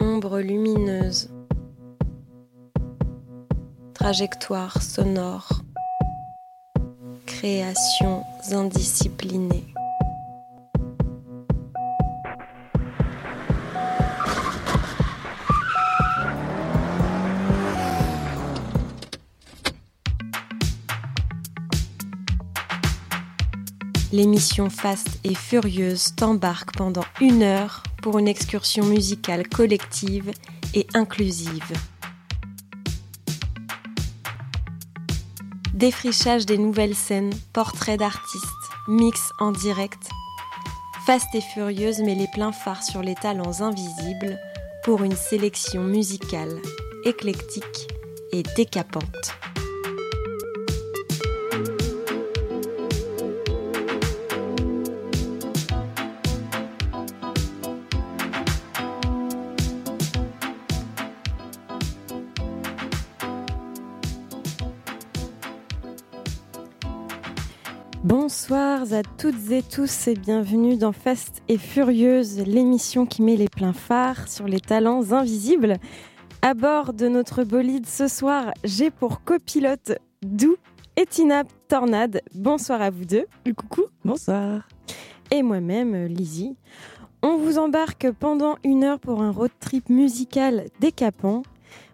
ombre lumineuse, trajectoire sonore, créations indisciplinées. L'émission Fast et Furieuse t'embarque pendant une heure pour une excursion musicale collective et inclusive. Défrichage des nouvelles scènes, portraits d'artistes, mix en direct. Fast et Furieuse met les pleins phares sur les talents invisibles pour une sélection musicale éclectique et décapante. Toutes et tous et bienvenue dans Fast et Furieuse, l'émission qui met les pleins phares sur les talents invisibles. À bord de notre bolide ce soir, j'ai pour copilote Dou et Tina Tornade. Bonsoir à vous deux. Coucou, bonsoir. Et moi-même, Lizzie. On vous embarque pendant une heure pour un road trip musical décapant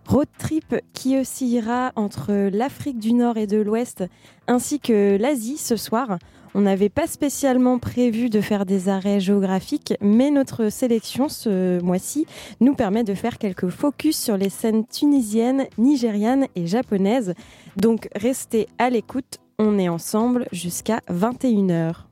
Road trip qui oscillera entre l'Afrique du Nord et de l'Ouest ainsi que l'Asie ce soir. On n'avait pas spécialement prévu de faire des arrêts géographiques, mais notre sélection ce mois-ci nous permet de faire quelques focus sur les scènes tunisiennes, nigérianes et japonaises. Donc restez à l'écoute, on est ensemble jusqu'à 21h.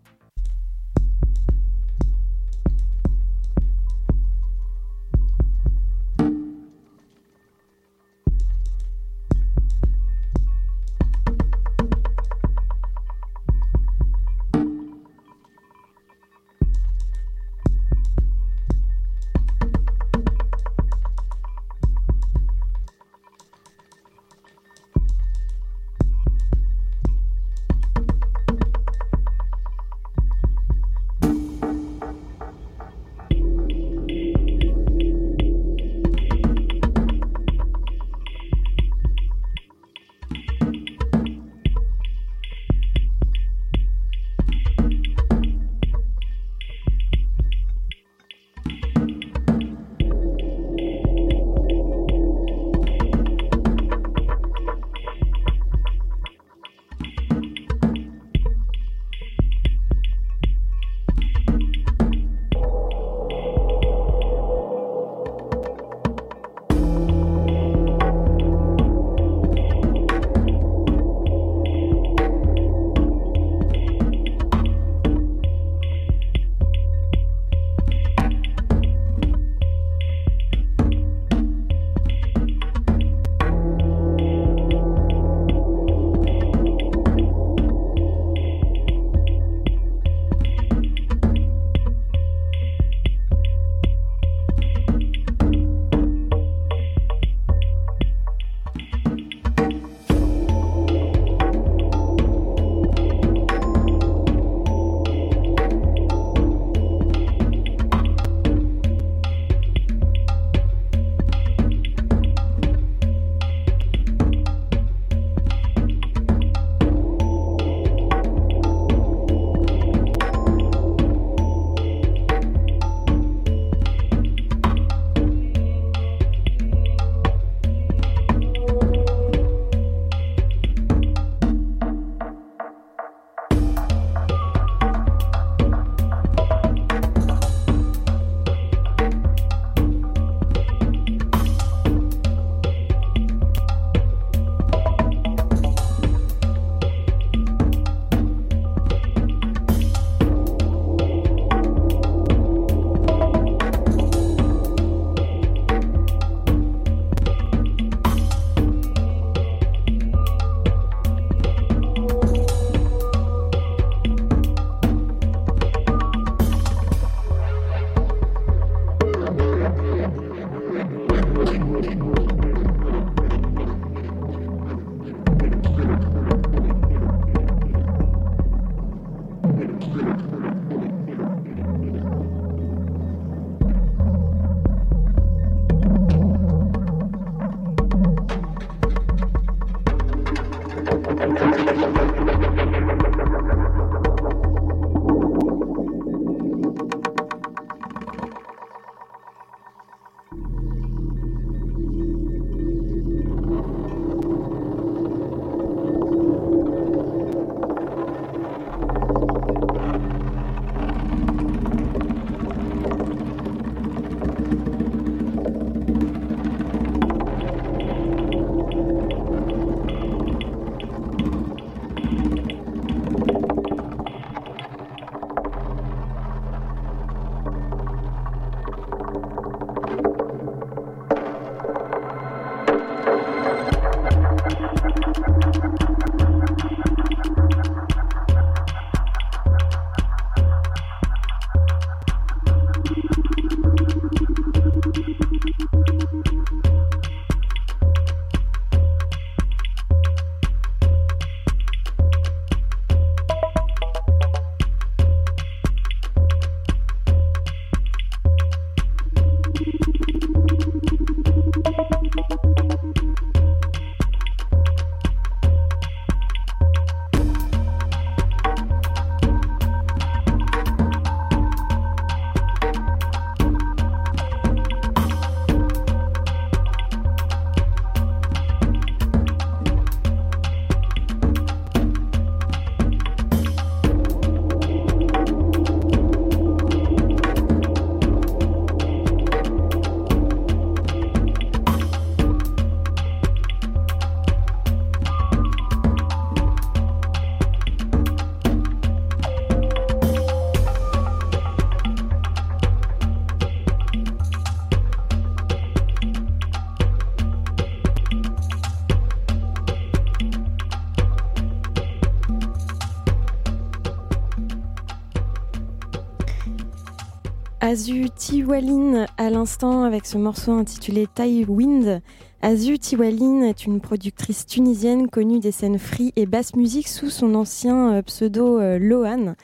Azu Tiwalin à l'instant avec ce morceau intitulé Tai Wind. Azu Tiwalin est une productrice tunisienne connue des scènes free et basse musique sous son ancien euh, pseudo euh, Lohan.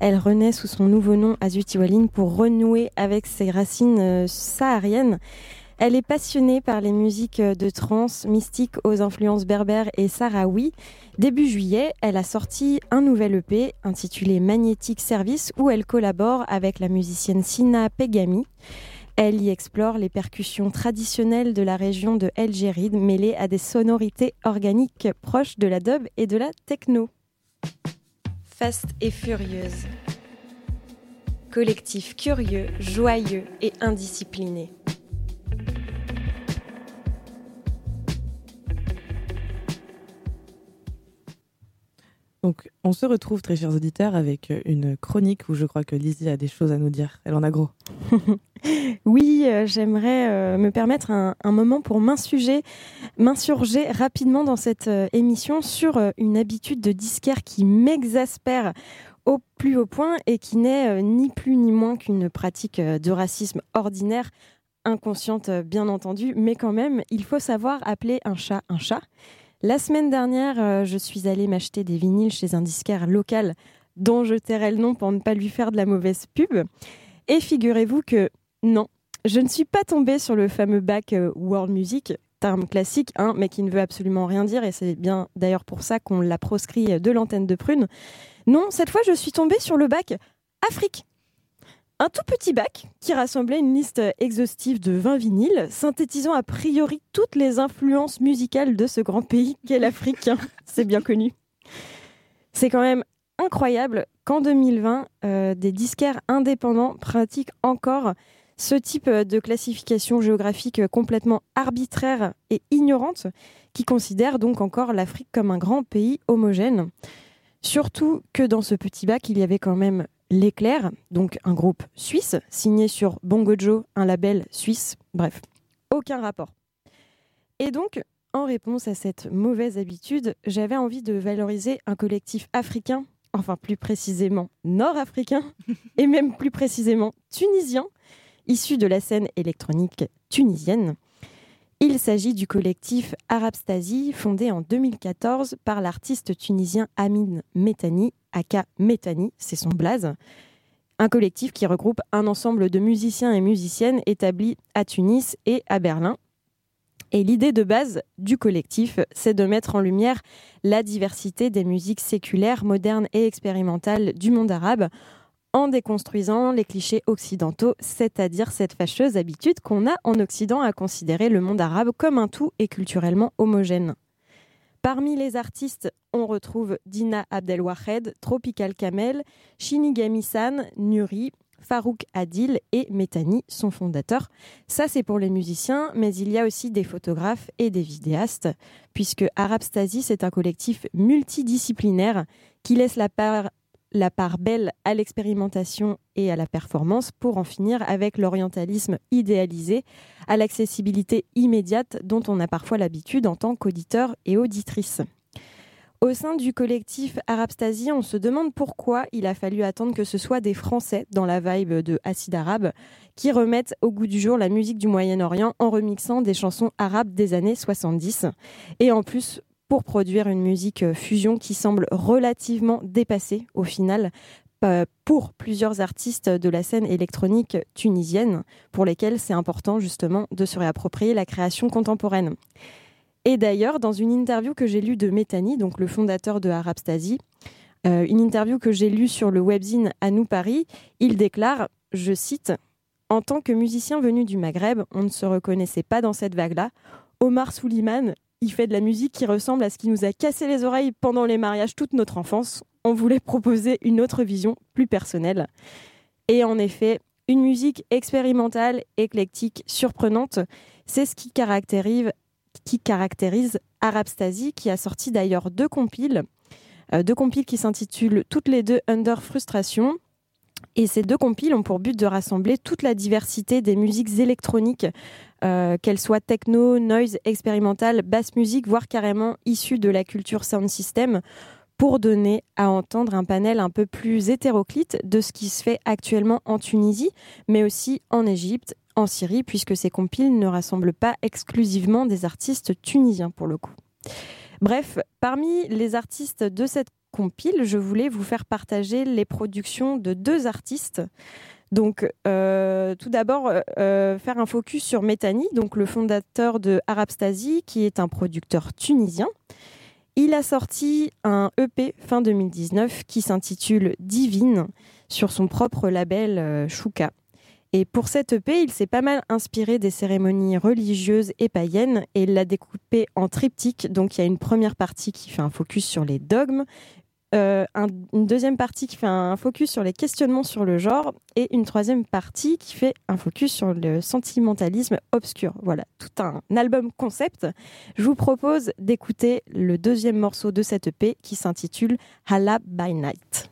Elle renaît sous son nouveau nom Azu Tiwalin pour renouer avec ses racines euh, sahariennes. Elle est passionnée par les musiques de trance mystiques aux influences berbères et sahraouis. Début juillet, elle a sorti un nouvel EP intitulé Magnetic Service où elle collabore avec la musicienne Sina Pegami. Elle y explore les percussions traditionnelles de la région de El Géride mêlées à des sonorités organiques proches de la dub et de la techno. Fast et furieuse. Collectif curieux, joyeux et indiscipliné. Donc, on se retrouve, très chers auditeurs, avec une chronique où je crois que Lizzie a des choses à nous dire. Elle en a gros. oui, euh, j'aimerais euh, me permettre un, moment pour m'insurger, rapidement dans cette euh, émission sur une habitude de disquaire qui m'exaspère au plus haut point et qui n'est ni plus ni moins qu'une pratique de racisme ordinaire, inconsciente bien entendu, mais quand même, il faut savoir appeler un chat un chat. La semaine dernière, euh, je suis allée m'acheter des vinyles chez un disquaire local dont je tairai le nom pour ne pas lui faire de la mauvaise pub. Et figurez-vous que non, je ne suis pas tombée sur le fameux bac euh, World Music, terme classique, hein, mais qui ne veut absolument rien dire, et c'est bien d'ailleurs pour ça qu'on l'a proscrit de l'antenne de Prune. Non, cette fois je suis tombée sur le bac Afrique. Un tout petit bac qui rassemblait une liste exhaustive de 20 vinyles, synthétisant a priori toutes les influences musicales de ce grand pays qu'est l'Afrique. C'est bien connu. C'est quand même incroyable qu'en 2020, euh, des disquaires indépendants pratiquent encore ce type de classification géographique complètement arbitraire et ignorante, qui considère donc encore l'Afrique comme un grand pays homogène. Surtout que dans ce petit bac, il y avait quand même L'Éclair, donc un groupe suisse, signé sur Bongo Joe, un label suisse. Bref, aucun rapport. Et donc, en réponse à cette mauvaise habitude, j'avais envie de valoriser un collectif africain, enfin plus précisément nord-africain, et même plus précisément tunisien, issu de la scène électronique tunisienne. Il s'agit du collectif Arabstasy, fondé en 2014 par l'artiste tunisien Amin Metani, aka Metani, c'est son blaze. Un collectif qui regroupe un ensemble de musiciens et musiciennes établis à Tunis et à Berlin. Et l'idée de base du collectif, c'est de mettre en lumière la diversité des musiques séculaires, modernes et expérimentales du monde arabe en déconstruisant les clichés occidentaux, c'est-à-dire cette fâcheuse habitude qu'on a en Occident à considérer le monde arabe comme un tout et culturellement homogène. Parmi les artistes, on retrouve Dina Abdelwahed, Tropical Kamel, Shinigami San, Nuri, Farouk Adil et Metani, son fondateur. Ça, c'est pour les musiciens, mais il y a aussi des photographes et des vidéastes, puisque Arabstasy, c'est un collectif multidisciplinaire qui laisse la part la part belle à l'expérimentation et à la performance pour en finir avec l'orientalisme idéalisé, à l'accessibilité immédiate dont on a parfois l'habitude en tant qu'auditeur et auditrice. Au sein du collectif Arabstasy, on se demande pourquoi il a fallu attendre que ce soit des Français dans la vibe de Acide Arabe qui remettent au goût du jour la musique du Moyen-Orient en remixant des chansons arabes des années 70. Et en plus, pour produire une musique euh, fusion qui semble relativement dépassée au final euh, pour plusieurs artistes de la scène électronique tunisienne, pour lesquels c'est important justement de se réapproprier la création contemporaine. Et d'ailleurs, dans une interview que j'ai lue de Métani, donc le fondateur de Arabstasy, euh, une interview que j'ai lue sur le webzine À nous Paris, il déclare, je cite, En tant que musicien venu du Maghreb, on ne se reconnaissait pas dans cette vague-là. Omar Souliman il fait de la musique qui ressemble à ce qui nous a cassé les oreilles pendant les mariages toute notre enfance. On voulait proposer une autre vision plus personnelle. Et en effet, une musique expérimentale, éclectique, surprenante, c'est ce qui caractérise, qui caractérise Arabstasy, qui a sorti d'ailleurs deux compiles, euh, deux compiles qui s'intitulent toutes les deux Under Frustration. Et ces deux compiles ont pour but de rassembler toute la diversité des musiques électroniques euh, qu'elle soit techno, noise, expérimentale, basse musique, voire carrément issue de la culture sound system, pour donner à entendre un panel un peu plus hétéroclite de ce qui se fait actuellement en Tunisie, mais aussi en Égypte, en Syrie, puisque ces compiles ne rassemblent pas exclusivement des artistes tunisiens pour le coup. Bref, parmi les artistes de cette compile, je voulais vous faire partager les productions de deux artistes. Donc, euh, tout d'abord, euh, euh, faire un focus sur Métani, donc le fondateur de Arabstasy, qui est un producteur tunisien. Il a sorti un EP fin 2019 qui s'intitule Divine sur son propre label Shuka. Et pour cette EP, il s'est pas mal inspiré des cérémonies religieuses et païennes et l'a découpé en triptyque. Donc il y a une première partie qui fait un focus sur les dogmes, euh, une deuxième partie qui fait un focus sur les questionnements sur le genre et une troisième partie qui fait un focus sur le sentimentalisme obscur. Voilà, tout un album concept. Je vous propose d'écouter le deuxième morceau de cette EP qui s'intitule Hala by Night.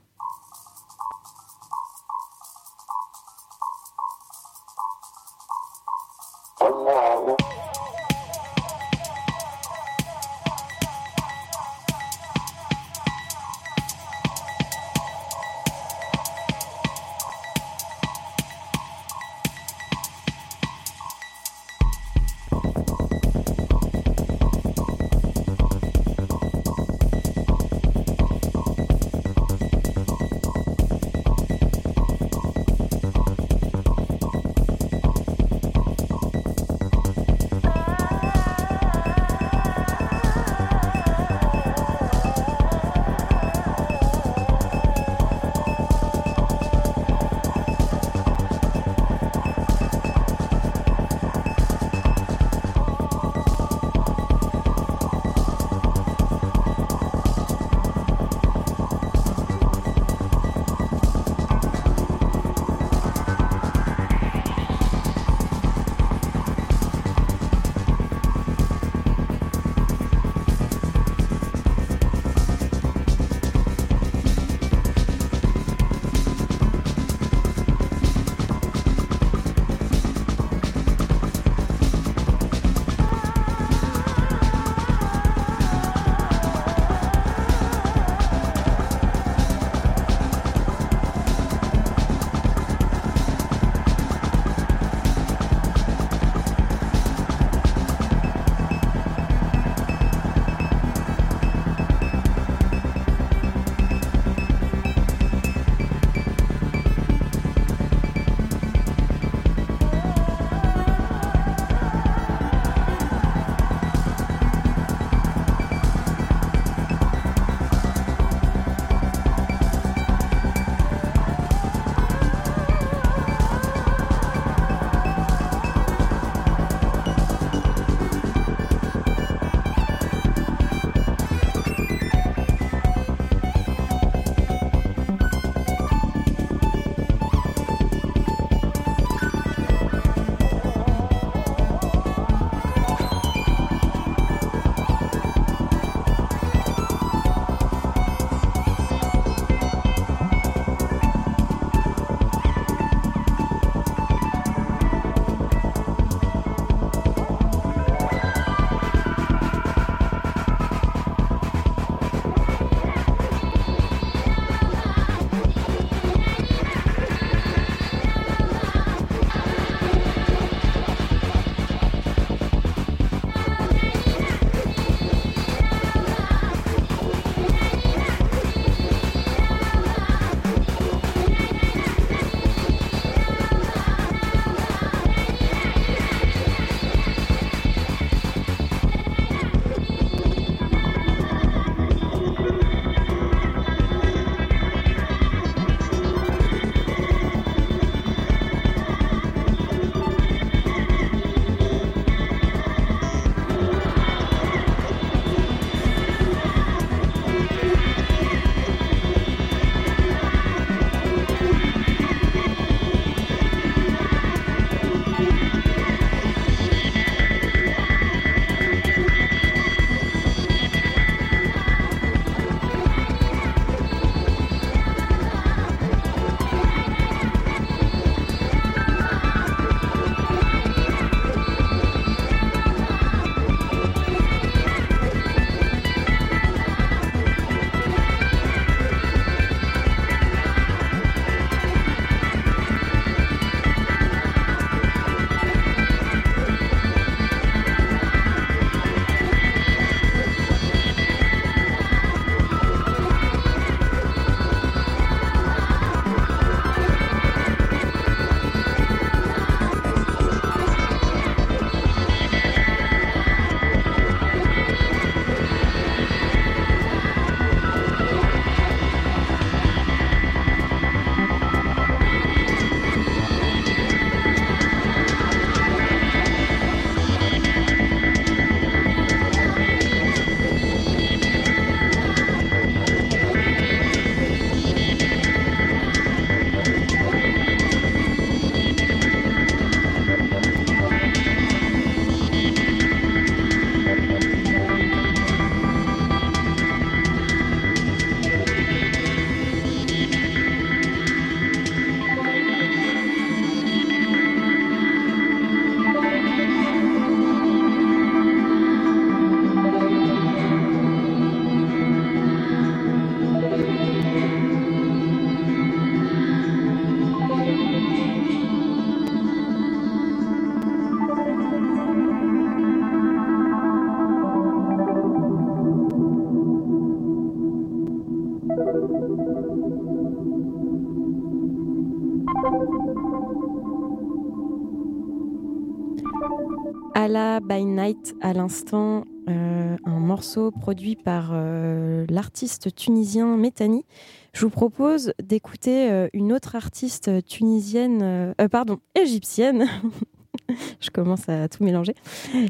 By Night à l'instant, euh, un morceau produit par euh, l'artiste tunisien Métani. Je vous propose d'écouter euh, une autre artiste tunisienne, pardon, égyptienne. Je commence à tout mélanger.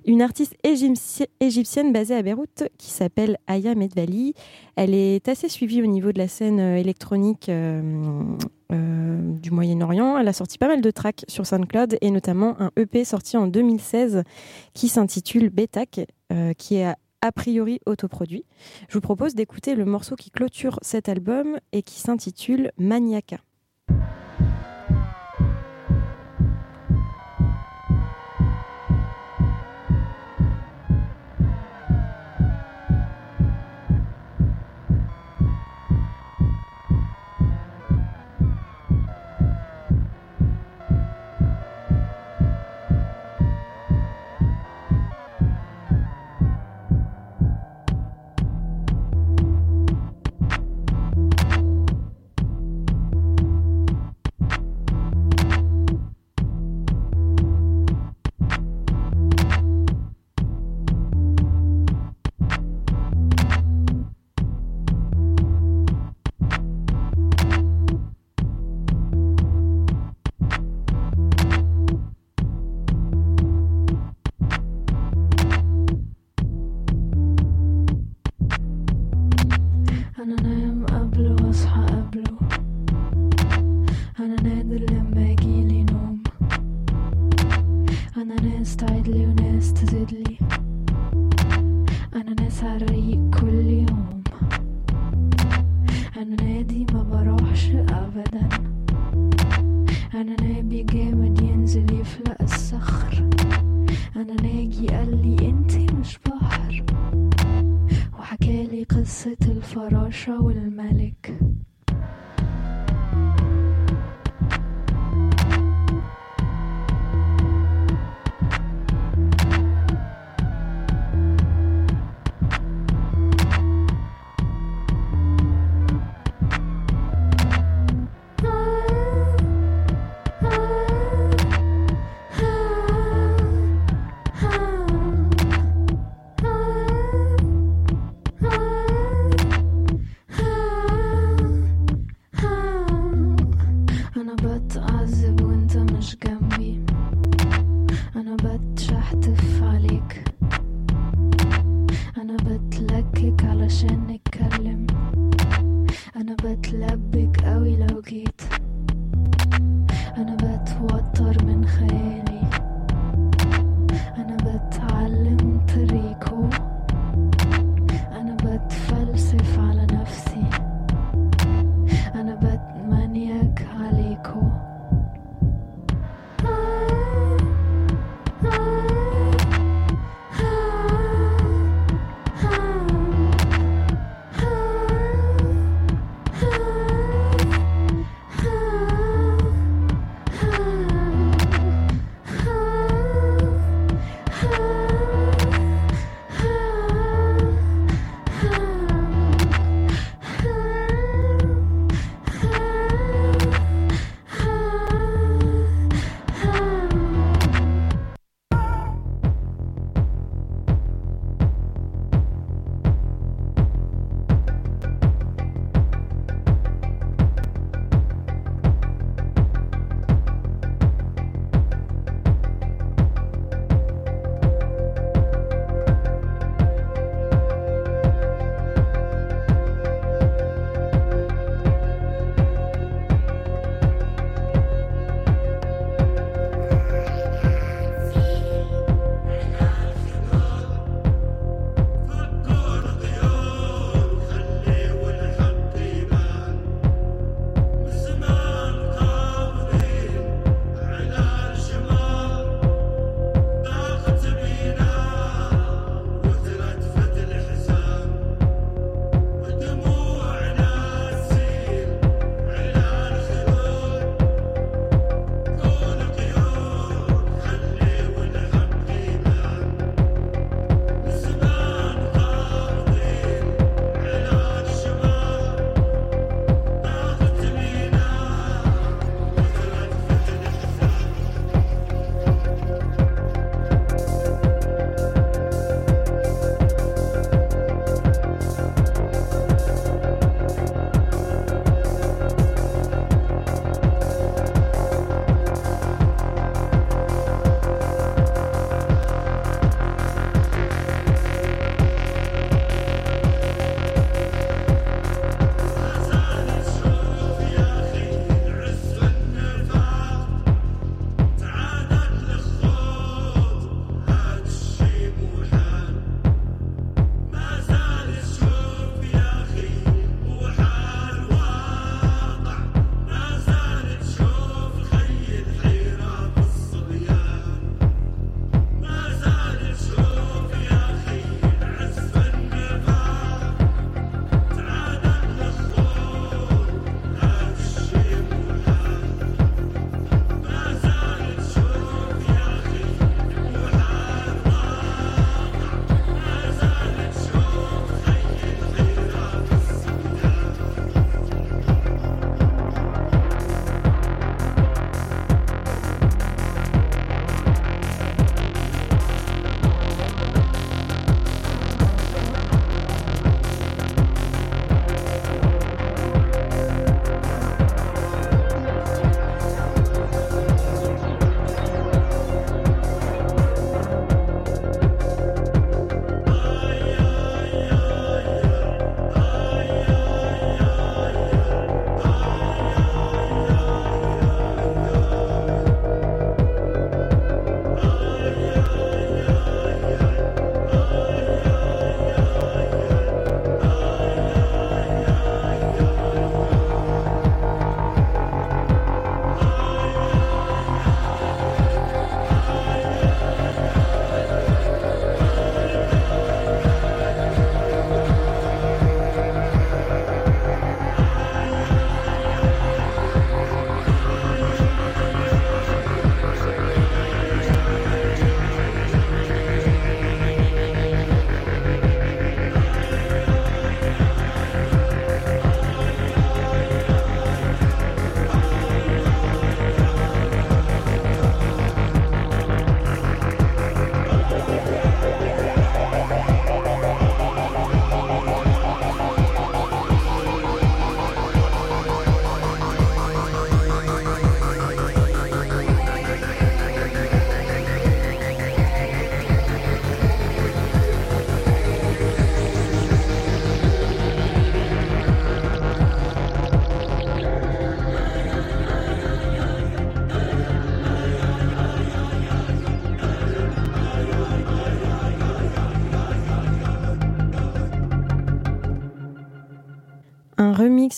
Une artiste égyptienne basée à Beyrouth qui s'appelle Aya Medvali. Elle est assez suivie au niveau de la scène électronique du Moyen-Orient. Elle a sorti pas mal de tracks sur SoundCloud et notamment un EP sorti en 2016 qui s'intitule Betak, euh, qui est a, priori autoproduit. Je vous propose d'écouter le morceau qui clôture cet album et qui s'intitule Maniaca. shower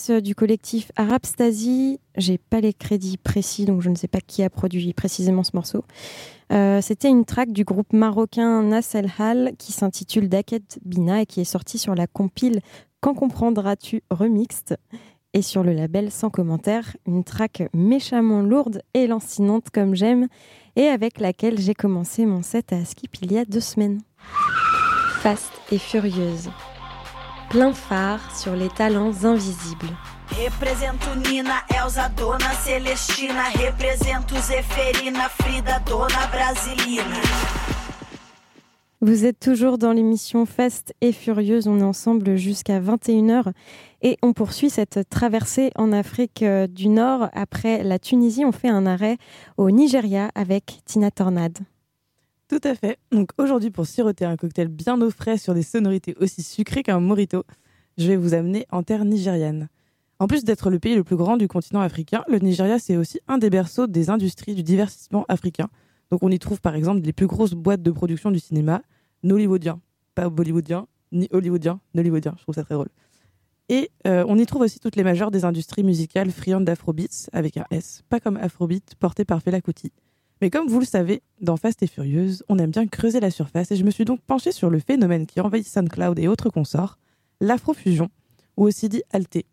remix du collectif Arab Stasi. J'ai pas les crédits précis, donc je ne sais pas qui a produit précisément ce morceau. Euh, c'était une track du groupe marocain Nas El Hal qui s'intitule Daket Bina et qui est sortie sur la compile Quand comprendras-tu remixed et sur le label Sans commentaire, une track méchamment lourde et lancinante comme j'aime et avec laquelle j'ai commencé mon set à Skip il y a deux semaines. Fast et furieuse. Plein phare sur les talents invisibles. Represento Nina, Elsa, Dona Celestina. Represento Zeferina, Frida, Dona Brasilina. Vous êtes toujours dans l'émission Fast et Furieuse. On est ensemble jusqu'à 21h et on poursuit cette traversée en Afrique euh, du Nord. Après la Tunisie, on fait un arrêt au Nigeria avec Tina Tornade. Tout à fait. Donc aujourd'hui, pour siroter un cocktail bien au frais sur des sonorités aussi sucrées qu'un morito, je vais vous amener en terre nigériane. En plus d'être le pays le plus grand du continent africain, le Nigeria, c'est aussi un des berceaux des industries du divertissement africain. Donc on y trouve par exemple les plus grosses boîtes de production du cinéma, nollywoodien, pas bollywoodien, ni hollywoodien, nollywoodien, je trouve ça très drôle. Et euh, on y trouve aussi toutes les majeures des industries musicales friandes d'afrobeats, avec un S, pas comme afrobeat porté par Fela Kuti. Mais comme vous le savez, dans Fast et Furieuse, on aime bien creuser la surface et je me suis donc penchée sur le phénomène qui envahit SoundCloud et autres consorts, l'afrofusion, ou aussi dit alté.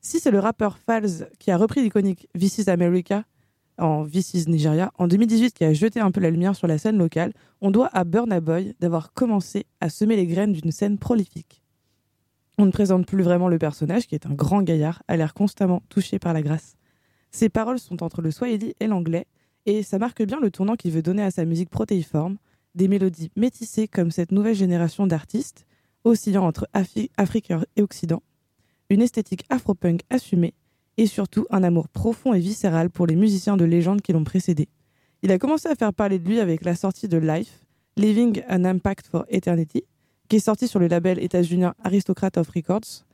Si c'est le rappeur Falz qui a repris l'iconique This is America en This is Nigeria en 2018 qui a jeté un peu la lumière sur la scène locale, on doit à Burna Boy d'avoir commencé à semer les graines d'une scène prolifique. On ne présente plus vraiment le personnage qui est un grand gaillard, à l'air constamment touché par la grâce. Ses paroles sont entre le swahili et l'anglais, et ça marque bien le tournant qu'il veut donner à sa musique protéiforme, des mélodies métissées comme cette nouvelle génération d'artistes, oscillant entre Afrique et Occident, une esthétique afro-punk assumée et surtout un amour profond et viscéral pour les musiciens de légende qui l'ont précédé. Il a commencé à faire parler de lui avec la sortie de Life, Living an Impact for Eternity, qui est sorti sur le label états-unien Aristocrat of Records,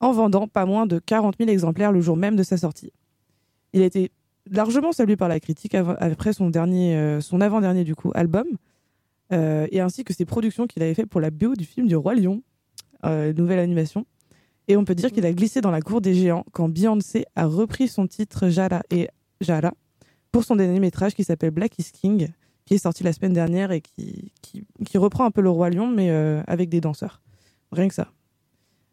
en vendant pas moins de 40 000 exemplaires le jour même de sa sortie. Il a été largement salué par la critique après son dernier, euh, son avant-dernier du coup album, euh, et ainsi que ses productions qu'il avait fait pour la BO du film du Roi Lion, euh, nouvelle animation. Et on peut dire qu'il a glissé dans la cour des géants quand Beyoncé a repris son titre Jara et Jara pour son dernier métrage qui s'appelle Black is King, qui est sorti la semaine dernière et qui, qui, reprend un peu le Roi Lion, mais avec des danseurs. Rien que ça.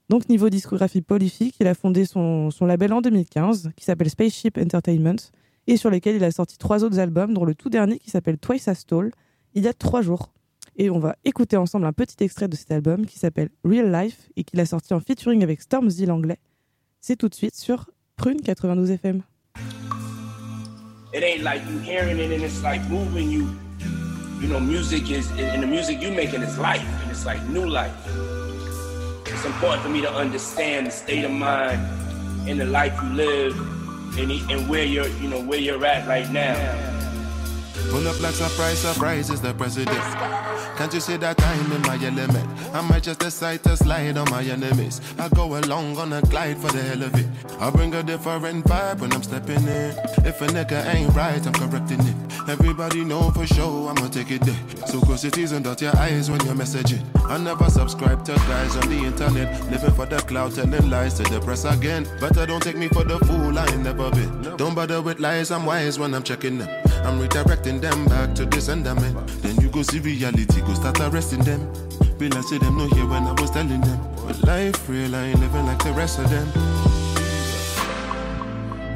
Donc, niveau discographie prolifique, il a fondé son, son label en 2015, qui s'appelle Spaceship Entertainment, et sur lequel il a sorti trois autres albums, dont le tout dernier qui s'appelle Twice as Tall, il y a trois jours. Et on va écouter ensemble un petit extrait de cet album qui s'appelle Real Life et qu'il a sorti en featuring avec Stormzy l'anglais. C'est tout de suite sur Prune 92 FM. It ain't like you hearing it and it's like moving you. You know, music is, and the music you making is life, and it's like new life. It's important for me to understand the state of mind and the life you live and, and where you're, you know, where you're at right now. Pull up like surprise, surprise is the president. Can't you see that I'm in my element? I might just decide to slide on my enemies. I go along on a glide for the hell of it. I bring a different vibe when I'm stepping in. If a nigga ain't right, I'm correcting it. Everybody know for sure I'ma take it there. So close your teeth and dot your eyes when you're messaging. I never subscribe to guys on the internet. Living for the cloud, telling lies to the press again. Better don't take me for the fool, I ain't never been. Don't bother with lies, I'm wise when I'm checking them. I'm redirecting them back to the sender man. Then you go see reality, go start arresting them. Be I see them no here when I was telling them. But life real, I ain't living like the rest of them.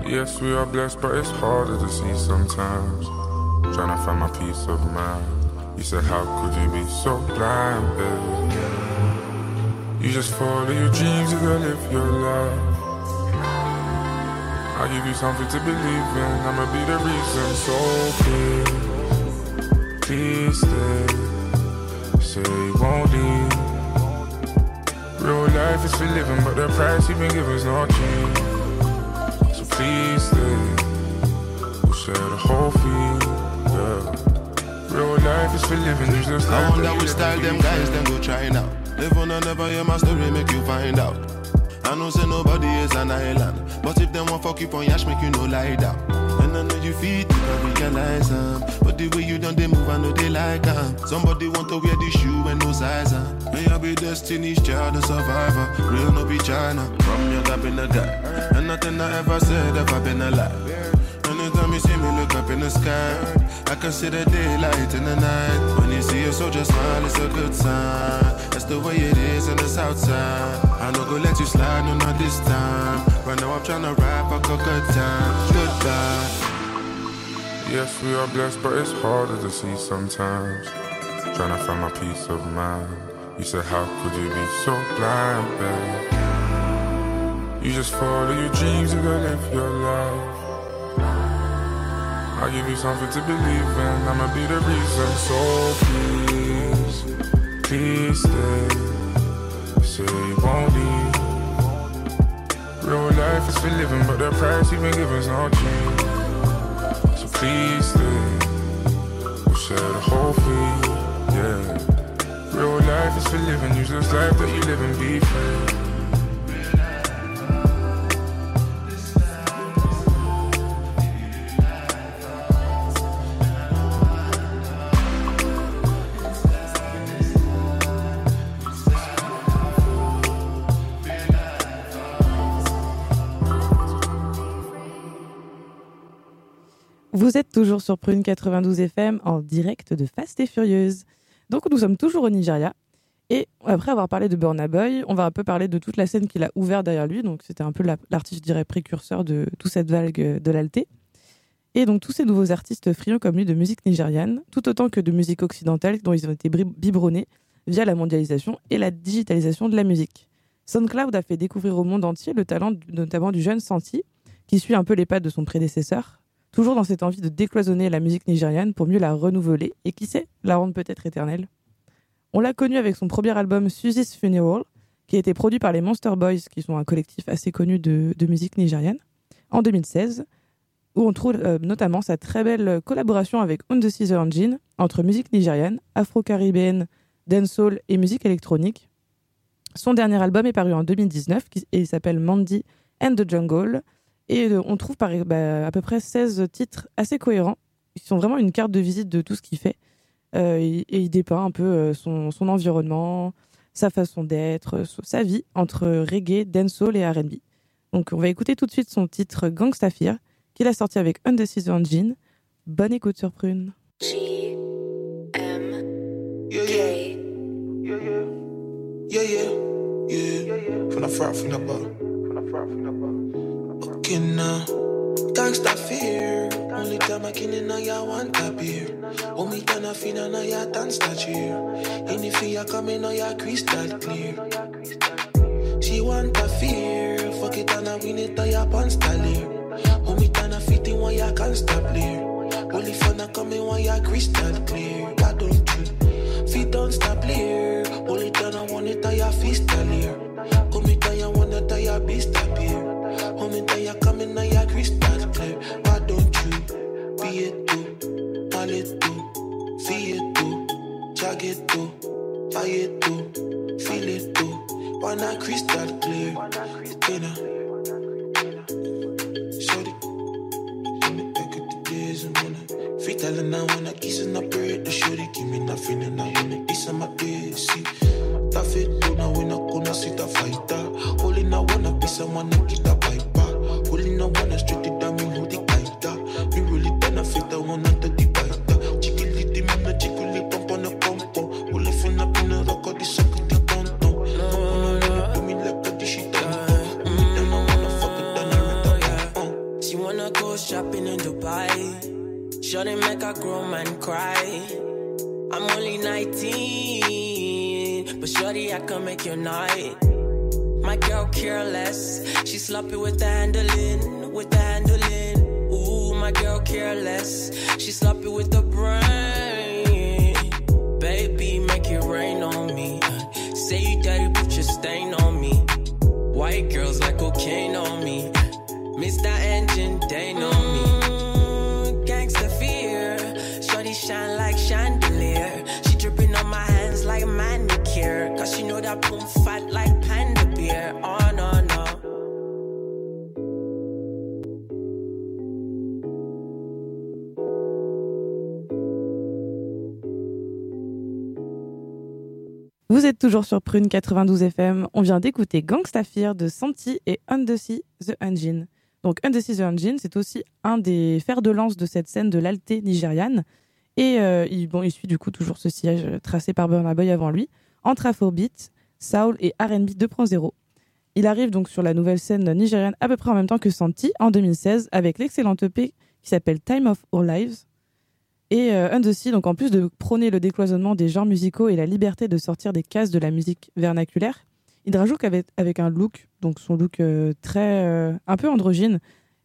Yes, we are blessed, but it's harder to see sometimes. Trying to find my peace of mind. You said, How could you be so blind, baby? You just follow your dreams, you gotta live your life. I'll give you something to believe in. I'ma be the reason. So please, please stay. Say you won't leave. Real life is for living, but the price you've been giving is not cheap. So please stay. We'll share the whole fee. Yeah. Real life is for living. You just I wonder which style them guys then go try now. Live on and never hear my story, make you find out. I know say nobody is an island. But if them want fuck you on yash, make you no lie down. And I know you feel deep, I realize um, But the way you done, they move, I know they like her. Somebody want to wear the shoe and no size her. May I be destiny's child, a survivor. Real no be China. From young I've been a guy. And nothing I ever said ever been a lie. Anytime you see me look up in the sky, I can see the daylight in the night. When you see a soldier smile, it's a good sign. That's the way it is in the south side. I know go let you slide, no not this time. Right now I'm trying to rap, a good time. Goodbye. Yes, we are blessed, but it's harder to see sometimes. Trying to find my peace of mind. You said, How could you be so blind, babe? You just follow your dreams, you gotta live your life. I'll give you something to believe in. I'ma be the reason. So please, please stay. Say you won't leave. Real life is for living, but the price you've been given's not cheap. So please stay. We'll share the whole fee, yeah. Real life is for living. Use this life that you live and be free. Vous êtes toujours sur Prune 92 FM en direct de Fast et Furieuse. Donc nous sommes toujours au Nigeria. Et après avoir parlé de Burna Boy, on va un peu parler de toute la scène qu'il a ouvert derrière lui. Donc c'était un peu l'artiste, je dirais, précurseur de toute cette vague de l'alté. Et donc tous ces nouveaux artistes friands comme lui de musique nigériane, tout autant que de musique occidentale dont ils ont été biberonnés via la mondialisation et la digitalisation de la musique. SoundCloud a fait découvrir au monde entier le talent notamment du jeune Santi, qui suit un peu les pas de son prédécesseur, toujours dans cette envie de décloisonner la musique nigériane pour mieux la renouveler et qui sait, la rendre peut-être éternelle. On l'a connu avec son premier album Susie's Funeral, qui a été produit par les Monster Boys, qui sont un collectif assez connu de, musique nigériane, en 2016, où on trouve euh, notamment sa très belle collaboration avec On Engine entre musique nigériane, afro-caribéenne, dancehall et musique électronique. Son dernier album est paru en 2019 et il s'appelle Mandy and the Jungle, et euh, on trouve par, bah, à peu près 16 titres assez cohérents, qui sont vraiment une carte de visite de tout ce qu'il fait. Euh, et, il dépeint un peu euh, son, son environnement, sa façon d'être, sa vie entre reggae, dancehall et R&B. Donc on va écouter tout de suite son titre Gangsta Fear, qu'il a sorti avec Undecision Engine. Bonne écoute sur Prune. G M yeah, yeah. Yeah, yeah. Yeah, yeah. From the front, from the back. From the front, from the back. Looking now. Gangsta fear. Only time I can in ya want a beer. Oh me can feel na ya dance that cheer. Any fear coming on ya crystal clear. She want a fear. Fuck it and I win it on ya pants clear. Oh me can fit in one ya can't stop clear. Only fun I coming one ya crystal clear. Why don't you? Feet don't stop clear. Only time I want it on ya fist clear. Come me down ya ya beast up here. Moment that you're coming, now your crystal clear. Why don't you be it too? Mal it too, feel it too, jog it too, buy it too, feel it too. Why not crystal clear? Wanna free telling I wanna kiss and I pray the shorty give me nothing and I wanna kiss on my. See, tough it, do now we not gonna see the fighter. Someone that keep the pipe. Pulling up on the street, it down me who the kaita. Me really benefit the one at the divider. Chickily dim in the chickily pump on the pump. Who lifting up in the rock of the socket, the tonto. Me like the shit She wanna go shopping in Dubai. Shorty make a grown man cry. I'm only 19, but shorty I can make your night. My girl careless. She sloppy with the handling, with the handling. Ooh, my girl careless. She sloppy with the brain. Baby, make it rain on me. Say you daddy, put your stain on me. White girls like cocaine on me. Miss that engine, they know me. Mm, gangsta fear. Shorty shine like chandelier. She dripping on my hands like manicure. Cause she know that boom fat like Vous êtes toujours sur Prune 92 FM. On vient d'écouter Gangsta Fear de Santi et Undersea The Engine. Donc Undersea The Engine, c'est aussi un des fers de lance de cette scène de l'alté nigériane. Et euh, il, bon, il suit du coup toujours ce siège tracé par Burna Boy avant lui, entre Afrobeat, Soul et R&B 2.0. Il arrive donc sur la nouvelle scène nigériane à peu près en même temps que Santi en 2016 avec l'excellente EP qui s'appelle Time of Our Lives et euh, donc en plus de prôner le décloisonnement des genres musicaux et la liberté de sortir des cases de la musique vernaculaire, il rajoute avec, un look, donc son look euh, très euh, un peu androgyne,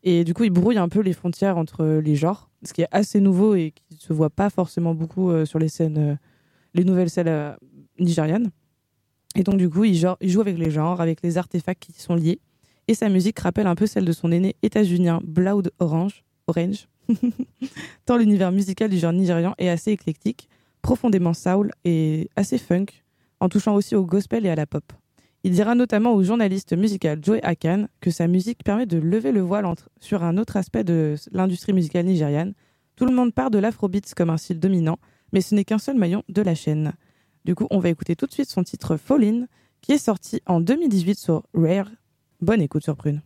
et du coup il brouille un peu les frontières entre les genres, ce qui est assez nouveau et qui se voit pas forcément beaucoup euh, sur les scènes, les nouvelles scènes nigérianes. Et donc du coup il, joue avec les genres, avec les artefacts qui sont liés, et sa musique rappelle un peu celle de son aîné états-unien Orange, Orange Tant l'univers musical du genre nigérian est assez éclectique, profondément soul et assez funk, en touchant aussi au gospel et à la pop. Il dira notamment au journaliste musical Joey Akan que sa musique permet de lever le voile sur un autre aspect de l'industrie musicale nigériane. Tout le monde part de l'afrobeats comme un style dominant, mais ce n'est qu'un seul maillon de la chaîne. Du coup, on va écouter tout de suite son titre Fallin, qui est sorti en 2018 sur Rare. Bonne écoute sur Prune.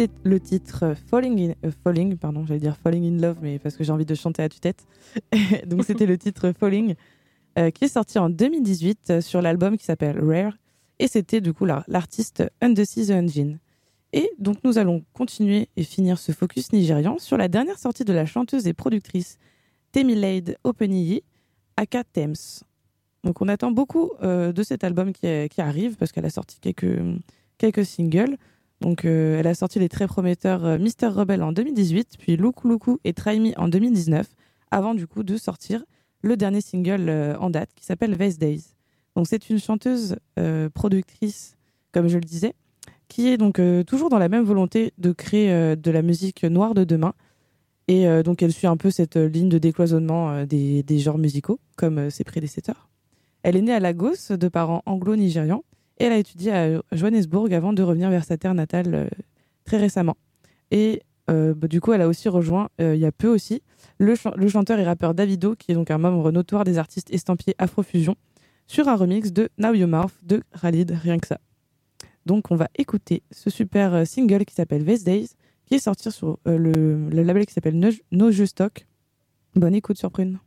C'était le titre Falling in, euh, Falling, pardon, j'allais dire Falling in Love, mais parce que j'ai envie de chanter à tue-tête. donc c'était le titre Falling, euh, qui est sorti en 2018 euh, sur l'album qui s'appelle Rare, et c'était du coup l'artiste Undersea the Engine. Et donc nous allons continuer et finir ce focus nigérian sur la dernière sortie de la chanteuse et productrice Temilade Openiyi, aka Thames. Donc on attend beaucoup de cet album qui, qui arrive parce qu'elle a sorti quelques quelques singles. Donc, euh, elle a sorti les très prometteurs euh, Mister Rebel en 2018, puis Luku Luku et Try Me en 2019, avant du coup de sortir le dernier single euh, en date qui s'appelle Vase Days. Donc, c'est une chanteuse productrice, comme je le disais, qui est donc toujours dans la même volonté de créer de la musique noire de demain. Et donc, elle suit un peu cette ligne de décloisonnement des, des, genres musicaux, comme ses prédécesseurs. Elle est née à Lagos de parents anglo-nigérians elle a étudié à Johannesburg avant de revenir vers sa terre natale euh, très récemment. Et euh, bah, du coup, elle a aussi rejoint, euh, il y a peu aussi, le, chanteur et rappeur Davido, qui est donc un membre notoire des artistes estampillés Afrofusion, sur un remix de Now You Mouth de Khalid, rien que ça. Donc on va écouter ce super single qui s'appelle Vase Days, qui est sorti sur le, label qui s'appelle No, no Stock. Bonne écoute sur Prune.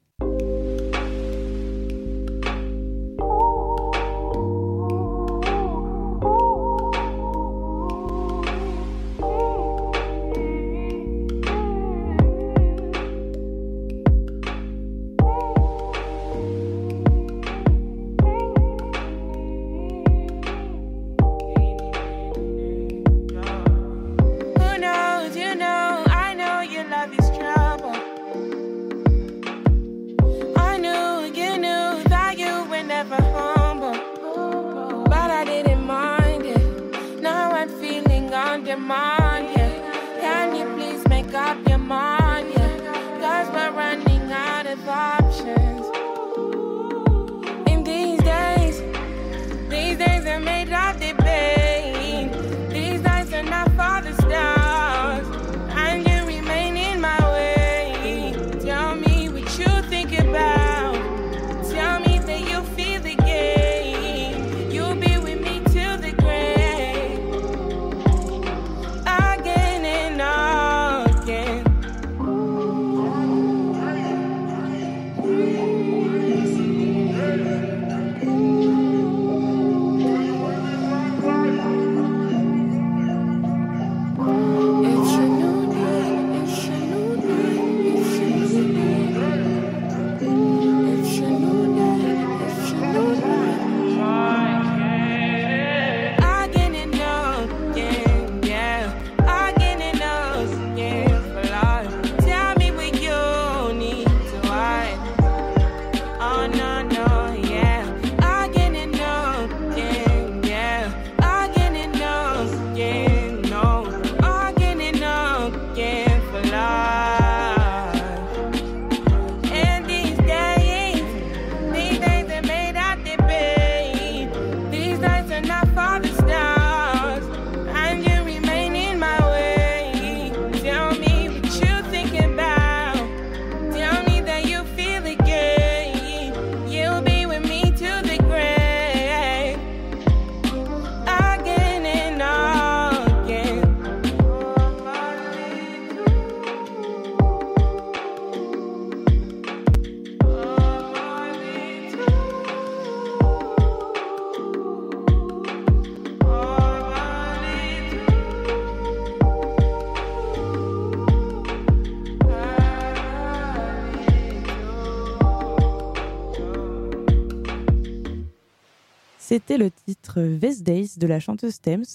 C'était le titre Vest Days de la chanteuse Thames.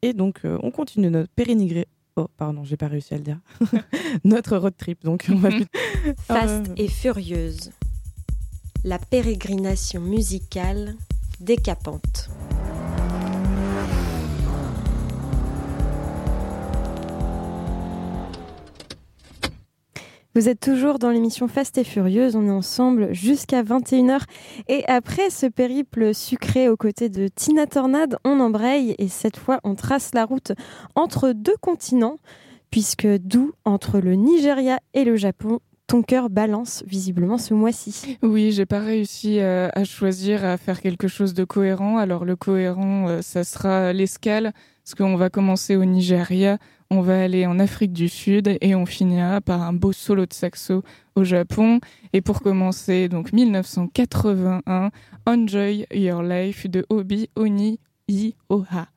Et donc, euh, on continue notre pérénigré. Oh, pardon, j'ai pas réussi à le dire. notre road trip. Donc, on va. Fast euh, et furieuse. La pérégrination musicale décapante. Vous êtes toujours dans l'émission Fast et Furieuse. On est ensemble jusqu'à 21h. Et après ce périple sucré aux côtés de Tina Tornade, on embraye et cette fois on trace la route entre deux continents, puisque d'où entre le Nigeria et le Japon, ton cœur balance visiblement ce mois-ci. Oui, j'ai pas réussi euh, à choisir à faire quelque chose de cohérent. Alors le cohérent, euh, ça sera l'escale, parce qu'on va commencer au Nigeria on va aller en Afrique du Sud et on finira par un beau solo de saxo au Japon. Et pour commencer, donc 1981, Enjoy Your Life de Obi Oni Ioha.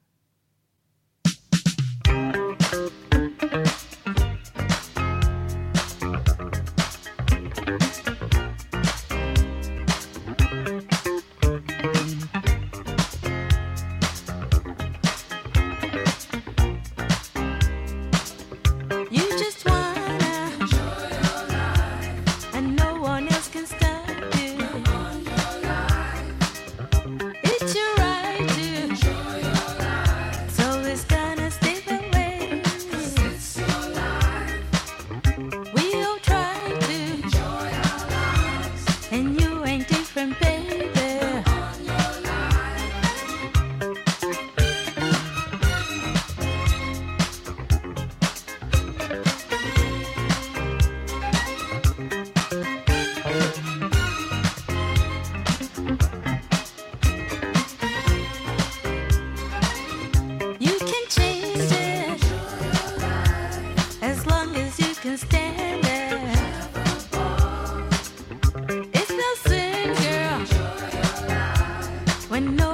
know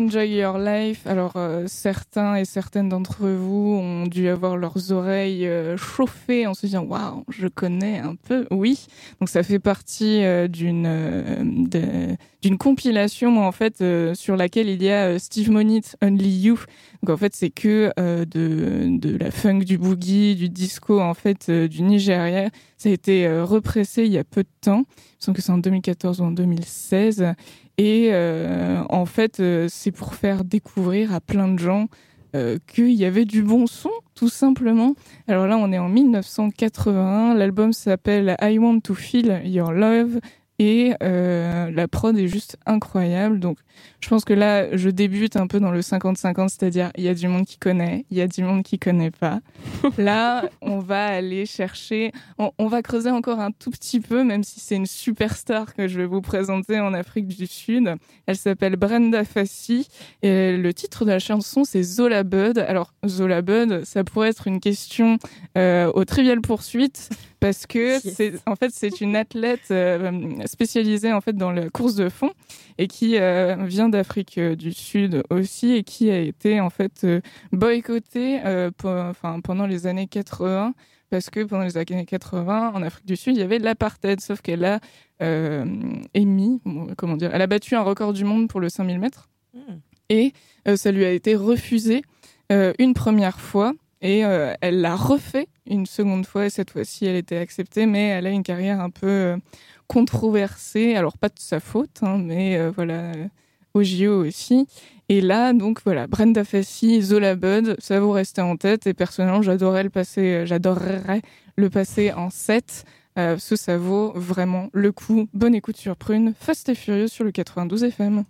Enjoy Your Life. Alors euh, certains et certaines d'entre vous ont dû avoir leurs oreilles euh, chauffées en se disant waouh, je connais un peu. Oui, donc ça fait partie euh, d'une d'une compilation en fait sur laquelle il y a Steve Monit Only You. Donc en fait c'est que de de la funk, du boogie, du disco en fait du Nigeria. Ça a été repressé il y a peu de temps. Je sens que c'est en 2014 ou en 2016 et euh, en fait, euh, c'est pour faire découvrir à plein de gens euh, qu'il y avait du bon son, tout simplement. Alors là, on est en 1981. L'album s'appelle I Want to Feel Your Love. Et euh, la prod est juste incroyable. Donc, je pense que là, je débute un peu dans le 50-50, c'est-à-dire il y a du monde qui connaît, il y a du monde qui connaît pas. là, on va aller chercher, on, va creuser encore un tout petit peu, même si c'est une superstar que je vais vous présenter en Afrique du Sud. Elle s'appelle Brenda Fassi et le titre de la chanson c'est Zola Bud. Alors Zola Bud, ça pourrait être une question euh, au Trivial Poursuite parce que c'est en fait c'est une athlète euh, spécialisée en fait dans la course de fond et qui euh, vient d'Afrique euh, du Sud aussi et qui a été en fait boycottée enfin pendant les années 80 parce que pendant les années 80 en Afrique du Sud il y avait l'apartheid. Sauf qu'elle a émis comment dire elle a battu un record du monde pour le 5000 mètres hmm. et ça lui a été refusé une première fois et euh, elle l'a refait une seconde fois et cette fois-ci elle était acceptée, mais elle a une carrière un peu euh, controversée. Alors pas de sa faute, hein, mais euh, voilà, au JO aussi. Et là, donc voilà, Brenda Fassi, Zola Bud, ça vous rester en tête. Et personnellement, j'adorerais le passer, j'adorerais le passer en 7. parce que ça vaut vraiment le coup. Bonne écoute sur Prune, Fast et Furieux sur le 92 FM.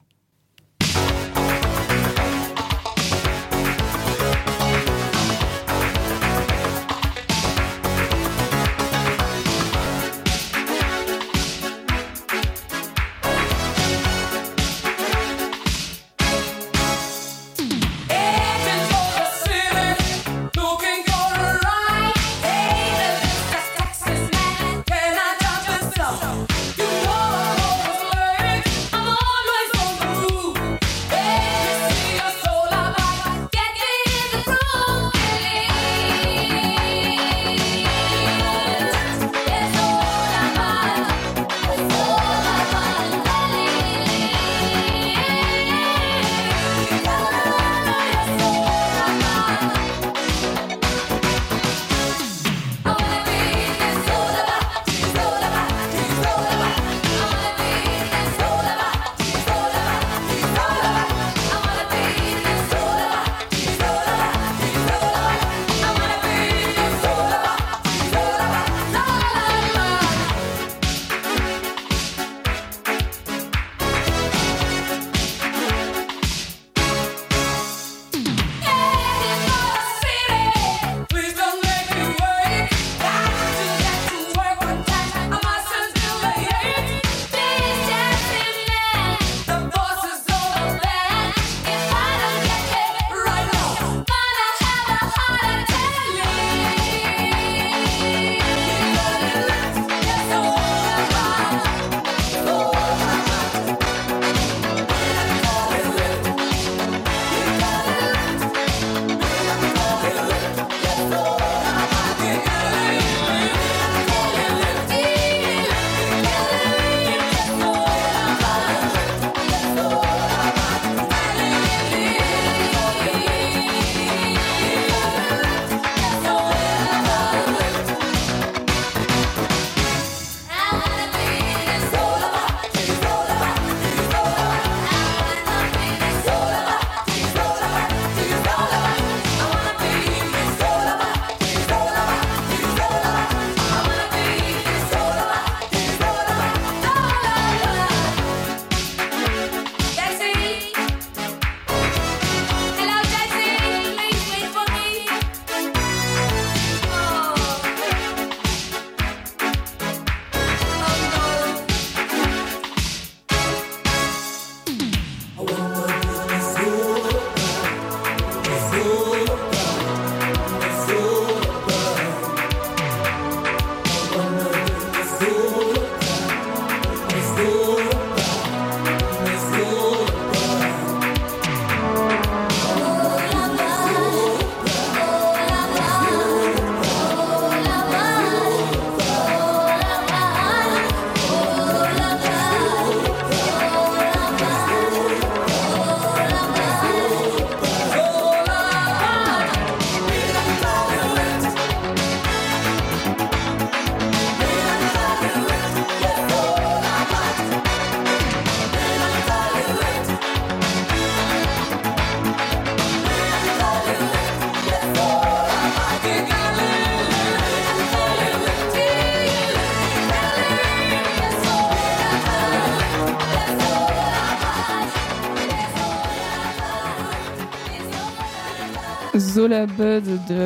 favor.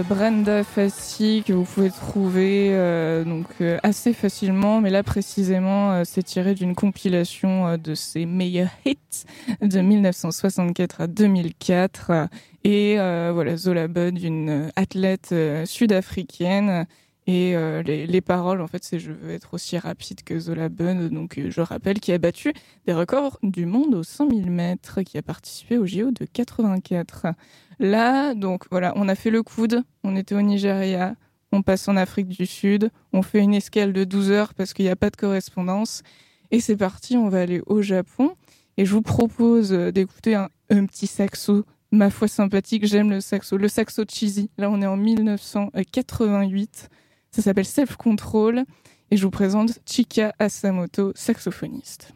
Brenda Fassi que vous pouvez trouver euh, donc euh, assez facilement, mais là précisément euh, c'est tiré d'une compilation de ses meilleurs hits de 1964 à 2004 et voilà Zola Bud, une athlète sud-africaine et les, les, paroles, en fait, c'est je veux être aussi rapide que Zola Bun. Donc, je rappelle qu'il a battu des records du monde aux 5000 mètres, qui a participé au JO de 84. Là, donc voilà, on a fait le coude, on était au Nigeria, on passe en Afrique du Sud, on fait une escale de 12 heures parce qu'il n'y a pas de correspondance. Et c'est parti, on va aller au Japon. Et je vous propose euh, d'écouter un, un petit saxo ma foi sympathique, j'aime le saxo, le saxo cheesy. Là, on est en 1988. Ça s'appelle Self Control et je vous présente Chika Asamoto, saxophoniste.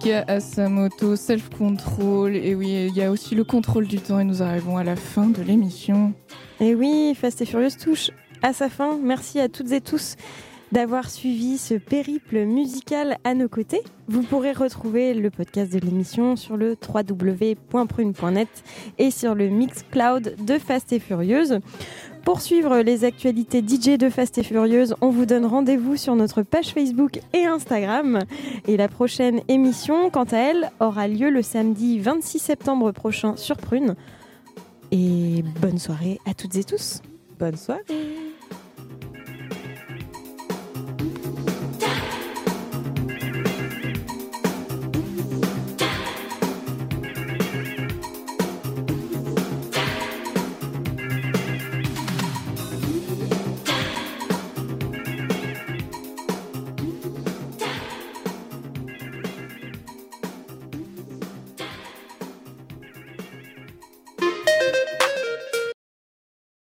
Chika Asamoto, self-control. Et oui, il y a aussi le contrôle du temps et nous arrivons à la fin de l'émission. Et oui, Fast et Furious touche à sa fin. Merci à toutes et tous d'avoir suivi ce périple musical à nos côtés. Vous pourrez retrouver le podcast de l'émission sur le www.prune.net et sur le Mixcloud de Fast et Furieuse. Pour suivre les actualités DJ de Fast et Furieuse, on vous donne rendez-vous sur notre page Facebook et Instagram. Et la prochaine émission, quant à elle, aura lieu le samedi 26 septembre prochain sur Prune. Et bonne soirée à toutes et tous. Bonne soirée.